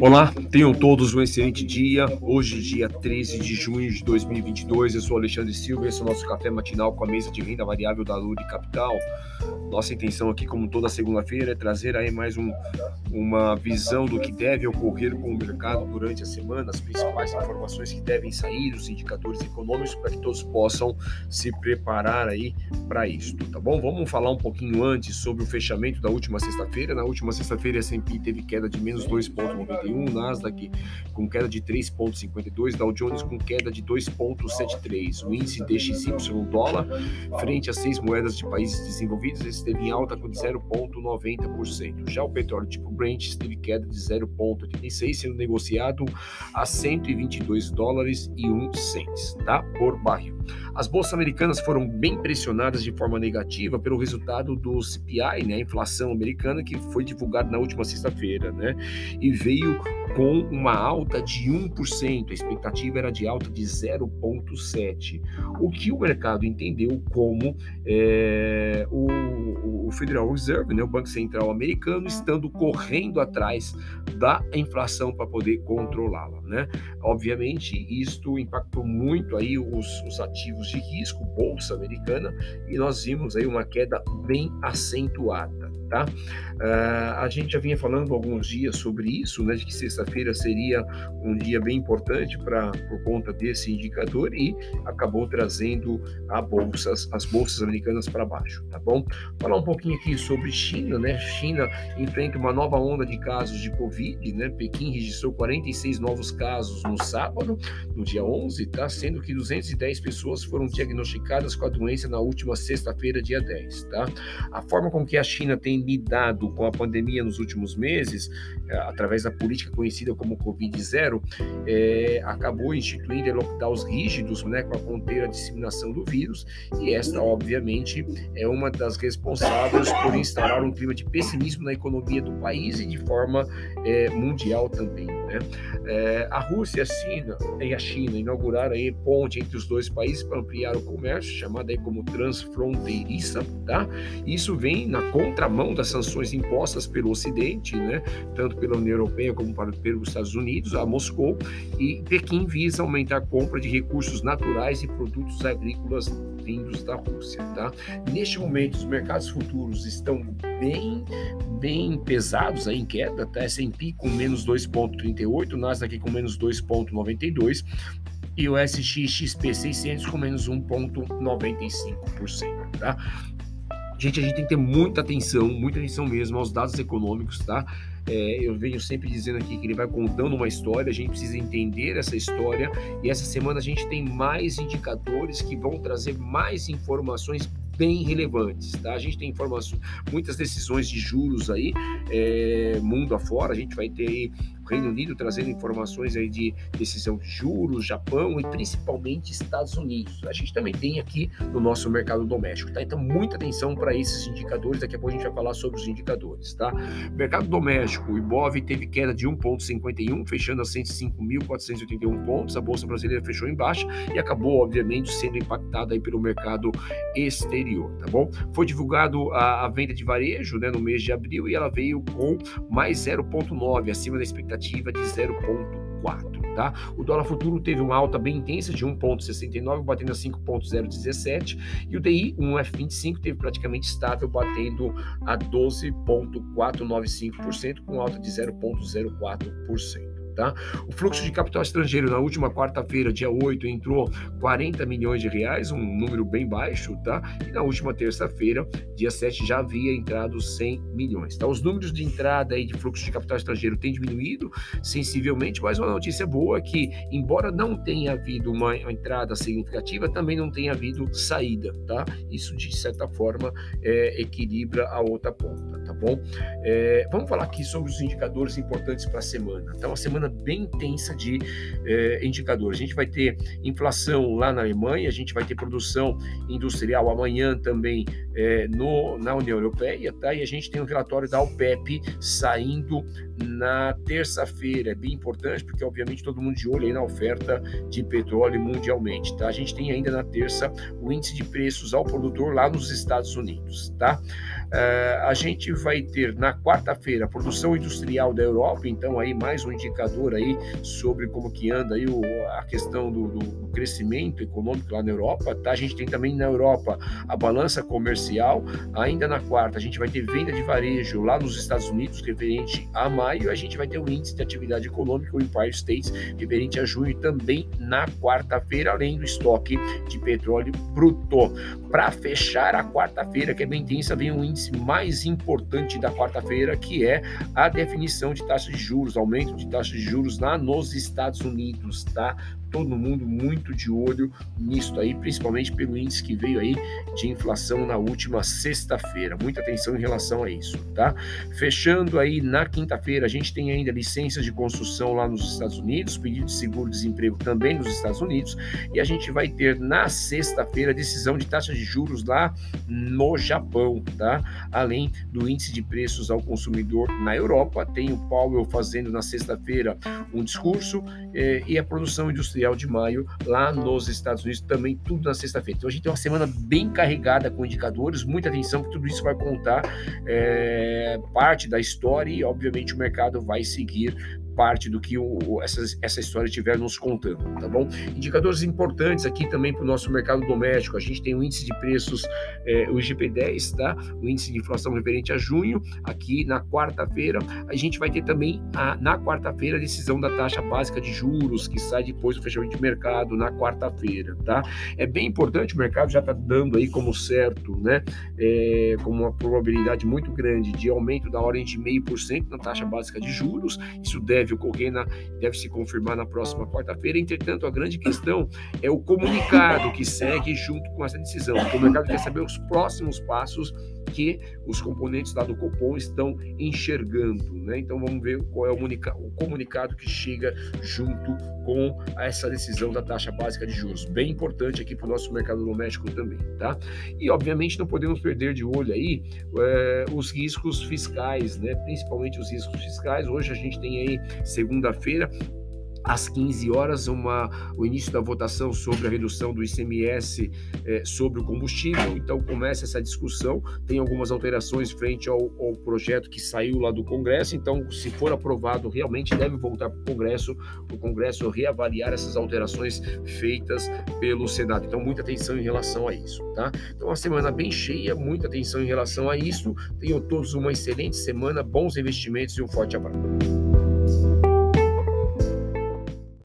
Olá, tenham todos um excelente dia. Hoje, dia 13 de junho de 2022, eu sou Alexandre Silva e esse é o nosso café matinal com a mesa de renda variável da Luri Capital. Nossa intenção aqui, como toda segunda-feira, é trazer aí mais um, uma visão do que deve ocorrer com o mercado durante a semana, as principais informações que devem sair, os indicadores econômicos, para que todos possam se preparar aí para isso, tá bom? Vamos falar um pouquinho antes sobre o fechamento da última sexta-feira. Na última sexta-feira, a S&P teve queda de menos 2,91, Nasdaq com queda de 3,52, Dow Jones com queda de 2,73. O índice DXY dólar, frente a seis moedas de países desenvolvidos, esteve em alta com 0,90%. Já o petróleo tipo Brent teve queda de 0,86, sendo negociado a 122 dólares e 1 cents, tá? Por barril. As bolsas americanas foram bem pressionadas de forma negativa pelo resultado do CPI, né, a inflação americana, que foi divulgado na última sexta-feira, né, e veio com uma alta de 1%, a expectativa era de alta de 0,7%, o que o mercado entendeu como é, o, o, Federal Reserve, né, o Banco Central americano, estando correndo atrás da inflação para poder controlá-la. Né? Obviamente, isto impactou muito aí os, os ativos de risco, bolsa americana, e nós vimos aí uma queda bem acentuada. Tá? Uh, a gente já vinha falando alguns dias sobre isso, né, de que sexta-feira seria um dia bem importante para por conta desse indicador e acabou trazendo a bolsas, as bolsas americanas para baixo, tá bom? Falar um pouquinho aqui sobre China, né? China enfrenta uma nova onda de casos de Covid, né? Pequim registrou 46 novos casos no sábado, no dia 11, tá? Sendo que 210 pessoas foram diagnosticadas com a doença na última sexta-feira, dia 10, tá? A forma com que a China tem lidado com a pandemia nos últimos meses, é, através da política conhecida como Covid-0, é, acabou instituindo lockdowns rígidos né, para conter a disseminação do vírus, e esta, obviamente, é uma das responsáveis por instaurar um clima de pessimismo na economia do país e de forma é, mundial também. Né? É, a Rússia e a China inauguraram aí ponte entre os dois países para ampliar o comércio, chamada aí como transfronteiriça, tá? Isso vem na contramão das sanções impostas pelo Ocidente, né, tanto pela União Europeia como para, pelos Estados Unidos, a Moscou, e Pequim visa aumentar a compra de recursos naturais e produtos agrícolas vindos da Rússia. Tá? Neste momento, os mercados futuros estão bem, bem pesados aí em queda, tá? S&P com menos 2,38, Nasdaq com menos 2,92 e o SXXP 600 com menos 1,95%, tá? Gente, a gente tem que ter muita atenção, muita atenção mesmo aos dados econômicos, tá? É, eu venho sempre dizendo aqui que ele vai contando uma história, a gente precisa entender essa história e essa semana a gente tem mais indicadores que vão trazer mais informações bem relevantes, tá? A gente tem informações, muitas decisões de juros aí, é, mundo afora, a gente vai ter aí Reino Unido trazendo informações aí de decisão de juros, Japão e principalmente Estados Unidos. A gente também tem aqui no nosso mercado doméstico, tá? Então, muita atenção para esses indicadores. Daqui a pouco a gente vai falar sobre os indicadores, tá? Mercado doméstico, o Ibov teve queda de 1,51, fechando a 105.481 pontos. A Bolsa Brasileira fechou em baixa e acabou, obviamente, sendo impactada aí pelo mercado exterior, tá bom? Foi divulgado a, a venda de varejo, né, no mês de abril e ela veio com mais 0,9 acima da expectativa expectativa de 0,4. Tá? O dólar futuro teve uma alta bem intensa de 1,69, batendo a 5,017, e o DI, um F25, teve praticamente estável, batendo a 12,495%, com alta de 0,04%. Tá? O fluxo de capital estrangeiro na última quarta-feira, dia 8, entrou 40 milhões de reais, um número bem baixo, tá? E na última terça-feira, dia 7, já havia entrado 100 milhões, tá? Os números de entrada aí de fluxo de capital estrangeiro têm diminuído sensivelmente, mas uma notícia boa é que, embora não tenha havido uma entrada significativa, também não tenha havido saída, tá? Isso, de certa forma, é, equilibra a outra ponta, bom? É, vamos falar aqui sobre os indicadores importantes para a semana. Então, a semana bem intensa de é, indicadores. A gente vai ter inflação lá na Alemanha, a gente vai ter produção industrial amanhã também é, no, na União Europeia, tá? E a gente tem um relatório da OPEP saindo na terça-feira. É bem importante porque, obviamente, todo mundo de olho aí na oferta de petróleo mundialmente, tá? A gente tem ainda na terça o índice de preços ao produtor lá nos Estados Unidos, tá? Uh, a gente vai ter na quarta-feira a produção industrial da Europa, então aí mais um indicador aí sobre como que anda aí o, a questão do, do, crescimento econômico lá na Europa, tá? A gente tem também na Europa a balança comercial, ainda na quarta a gente vai ter venda de varejo lá nos Estados Unidos referente a maio, a gente vai ter o índice de atividade econômica, o Empire States, referente a junho também na quarta-feira, além do estoque de petróleo bruto. Para fechar a quarta-feira, que é bem intensa, vem um índice mais importante da quarta-feira, que é a definição de taxa de juros, aumento de taxa de juros lá nos Estados Unidos, tá? todo mundo muito de olho nisso aí, principalmente pelo índice que veio aí de inflação na última sexta-feira. Muita atenção em relação a isso, tá? Fechando aí na quinta-feira, a gente tem ainda licenças de construção lá nos Estados Unidos, pedido de seguro-desemprego também nos Estados Unidos, e a gente vai ter na sexta-feira decisão de taxa de juros lá no Japão, tá? Além do índice de preços ao consumidor na Europa, tem o Powell fazendo na sexta-feira um discurso eh, e a produção industrial de maio lá nos Estados Unidos, também tudo na sexta-feira. Então a gente tem uma semana bem carregada com indicadores, muita atenção que tudo isso vai contar é, parte da história e obviamente o mercado vai seguir parte do que o, essa, essa história estiver nos contando, tá bom? Indicadores importantes aqui também para o nosso mercado doméstico. A gente tem o índice de preços, é, o IGP-10, tá? O índice de inflação referente a junho. Aqui na quarta-feira, a gente vai ter também a, na quarta-feira a decisão da taxa básica de juros, que sai depois do fechamento de mercado na quarta-feira, tá? É bem importante, o mercado já está dando aí como certo, né? É, com uma probabilidade muito grande de aumento da ordem de meio por cento na taxa básica de juros. Isso deve deve ocorrer, na, deve se confirmar na próxima quarta-feira. Entretanto, a grande questão é o comunicado que segue junto com essa decisão. O comunicado quer saber os próximos passos que os componentes lá do Copom estão enxergando. Né? Então vamos ver qual é o comunicado que chega junto com essa decisão da taxa básica de juros. Bem importante aqui para o nosso mercado doméstico também. Tá? E obviamente não podemos perder de olho aí é, os riscos fiscais, né? principalmente os riscos fiscais. Hoje a gente tem aí segunda-feira às 15 horas, uma, o início da votação sobre a redução do ICMS é, sobre o combustível. Então, começa essa discussão. Tem algumas alterações frente ao, ao, projeto que saiu lá do Congresso. Então, se for aprovado, realmente deve voltar para o Congresso, o Congresso reavaliar essas alterações feitas pelo Senado. Então, muita atenção em relação a isso. Tá? Então, uma semana bem cheia, muita atenção em relação a isso. Tenham todos uma excelente semana, bons investimentos e um forte abraço.